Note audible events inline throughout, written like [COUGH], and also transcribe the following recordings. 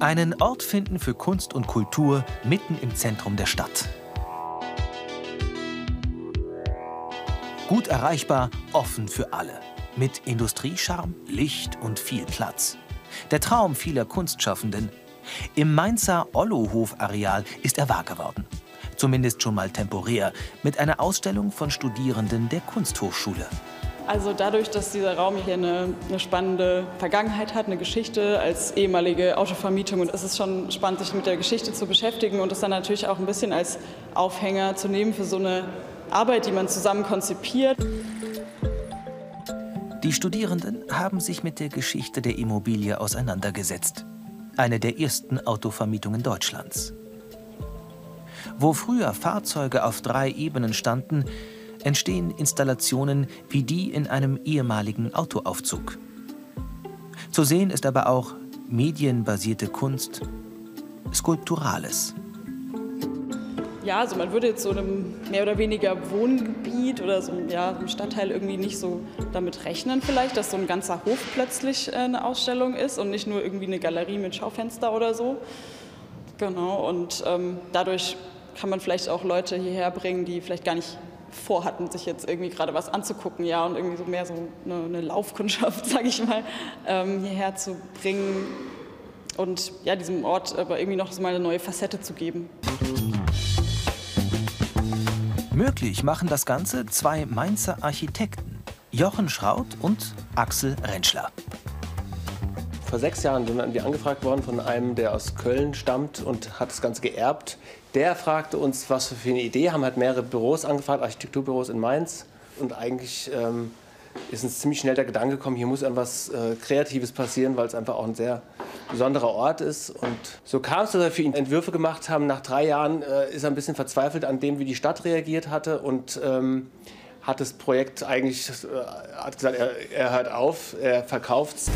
Einen Ort finden für Kunst und Kultur mitten im Zentrum der Stadt. Gut erreichbar, offen für alle. Mit Industriescharm, Licht und viel Platz. Der Traum vieler Kunstschaffenden. Im Mainzer Ollohof-Areal ist er wahr geworden. Zumindest schon mal temporär, mit einer Ausstellung von Studierenden der Kunsthochschule. Also dadurch, dass dieser Raum hier eine, eine, spannende Vergangenheit hat, eine Geschichte als ehemalige Autovermietung und es ist schon spannend, sich mit der Geschichte zu beschäftigen und es dann natürlich auch ein bisschen als Aufhänger zu nehmen für so eine Arbeit, die man zusammen konzipiert. Die Studierenden haben sich mit der Geschichte der Immobilie auseinandergesetzt. Eine der ersten Autovermietungen Deutschlands. Wo früher Fahrzeuge auf drei Ebenen standen, entstehen Installationen wie die in einem ehemaligen Autoaufzug. Zu sehen ist aber auch medienbasierte Kunst, Skulpturales. Ja, also man würde jetzt so einem mehr oder weniger Wohngebiet oder so ja, einem Stadtteil irgendwie nicht so damit rechnen vielleicht, dass so ein ganzer Hof plötzlich äh, eine Ausstellung ist und nicht nur irgendwie eine Galerie mit Schaufenster oder so. Genau, und ähm, dadurch kann man vielleicht auch Leute hierher bringen, die vielleicht gar nicht vorhatten, sich jetzt irgendwie gerade was anzugucken, ja, und irgendwie so mehr so eine, eine Laufkundschaft, [LAUGHS] sage ich mal, ähm, hierher zu bringen und ja, diesem Ort aber irgendwie noch so mal eine neue Facette zu geben. Möglich machen das Ganze zwei Mainzer Architekten, Jochen Schraut und Axel Rentschler. Vor sechs Jahren sind wir angefragt worden von einem, der aus Köln stammt und hat das Ganze geerbt der fragte uns, was wir für eine Idee haben, hat mehrere Büros angefragt, Architekturbüros in Mainz. Und eigentlich ähm, ist uns ziemlich schnell der Gedanke gekommen, hier muss etwas äh, Kreatives passieren, weil es einfach auch ein sehr besonderer Ort ist. Und so kam es, dass wir für ihn Entwürfe gemacht haben. Nach drei Jahren äh, ist er ein bisschen verzweifelt an dem, wie die Stadt reagiert hatte und ähm, hat das Projekt eigentlich, äh, hat gesagt, er, er hört auf, er verkauft es.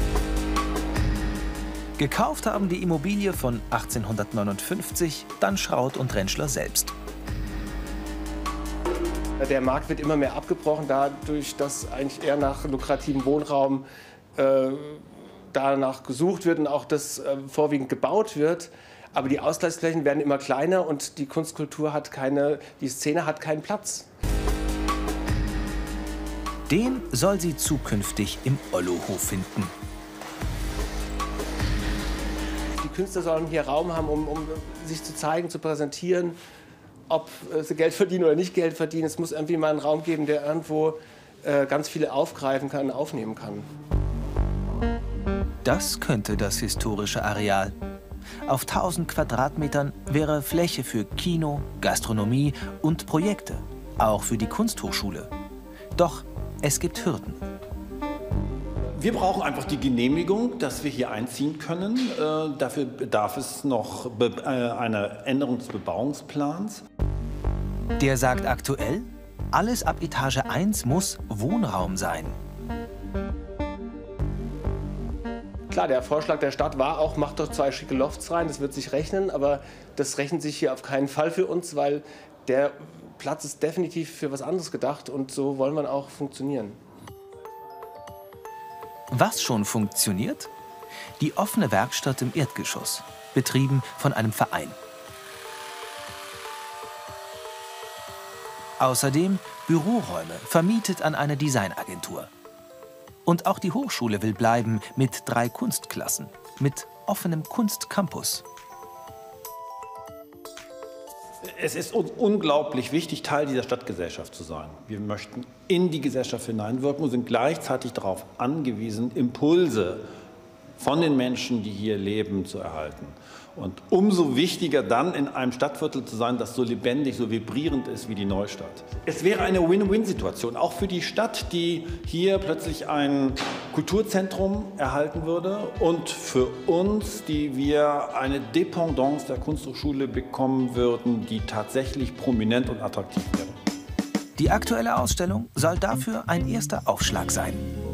Gekauft haben die Immobilie von 1859 dann Schraut und Rentschler selbst. Der Markt wird immer mehr abgebrochen, dadurch, dass eigentlich eher nach lukrativem Wohnraum äh, danach gesucht wird und auch das äh, vorwiegend gebaut wird. Aber die Ausgleichsflächen werden immer kleiner und die Kunstkultur hat keine, die Szene hat keinen Platz. Den soll sie zukünftig im Ollohof finden. Künstler sollen hier Raum haben, um, um sich zu zeigen, zu präsentieren, ob sie Geld verdienen oder nicht Geld verdienen. Es muss irgendwie mal einen Raum geben, der irgendwo äh, ganz viele aufgreifen kann, aufnehmen kann. Das könnte das historische Areal. Auf 1000 Quadratmetern wäre Fläche für Kino, Gastronomie und Projekte, auch für die Kunsthochschule. Doch es gibt Hürden. Wir brauchen einfach die Genehmigung, dass wir hier einziehen können. Äh, dafür bedarf es noch äh, einer Änderung des Bebauungsplans. Der sagt aktuell, alles ab Etage 1 muss Wohnraum sein. Klar, der Vorschlag der Stadt war auch, macht doch zwei schicke Lofts rein, das wird sich rechnen, aber das rechnet sich hier auf keinen Fall für uns, weil der Platz ist definitiv für was anderes gedacht und so wollen wir auch funktionieren. Was schon funktioniert? Die offene Werkstatt im Erdgeschoss, betrieben von einem Verein. Außerdem Büroräume, vermietet an eine Designagentur. Und auch die Hochschule will bleiben mit drei Kunstklassen, mit offenem Kunstcampus. Es ist uns unglaublich wichtig, Teil dieser Stadtgesellschaft zu sein. Wir möchten in die Gesellschaft hineinwirken und sind gleichzeitig darauf angewiesen, Impulse von den Menschen, die hier leben, zu erhalten. Und umso wichtiger dann in einem Stadtviertel zu sein, das so lebendig, so vibrierend ist wie die Neustadt. Es wäre eine Win-Win-Situation, auch für die Stadt, die hier plötzlich ein Kulturzentrum erhalten würde und für uns, die wir eine Dependance der Kunsthochschule bekommen würden, die tatsächlich prominent und attraktiv wäre. Die aktuelle Ausstellung soll dafür ein erster Aufschlag sein.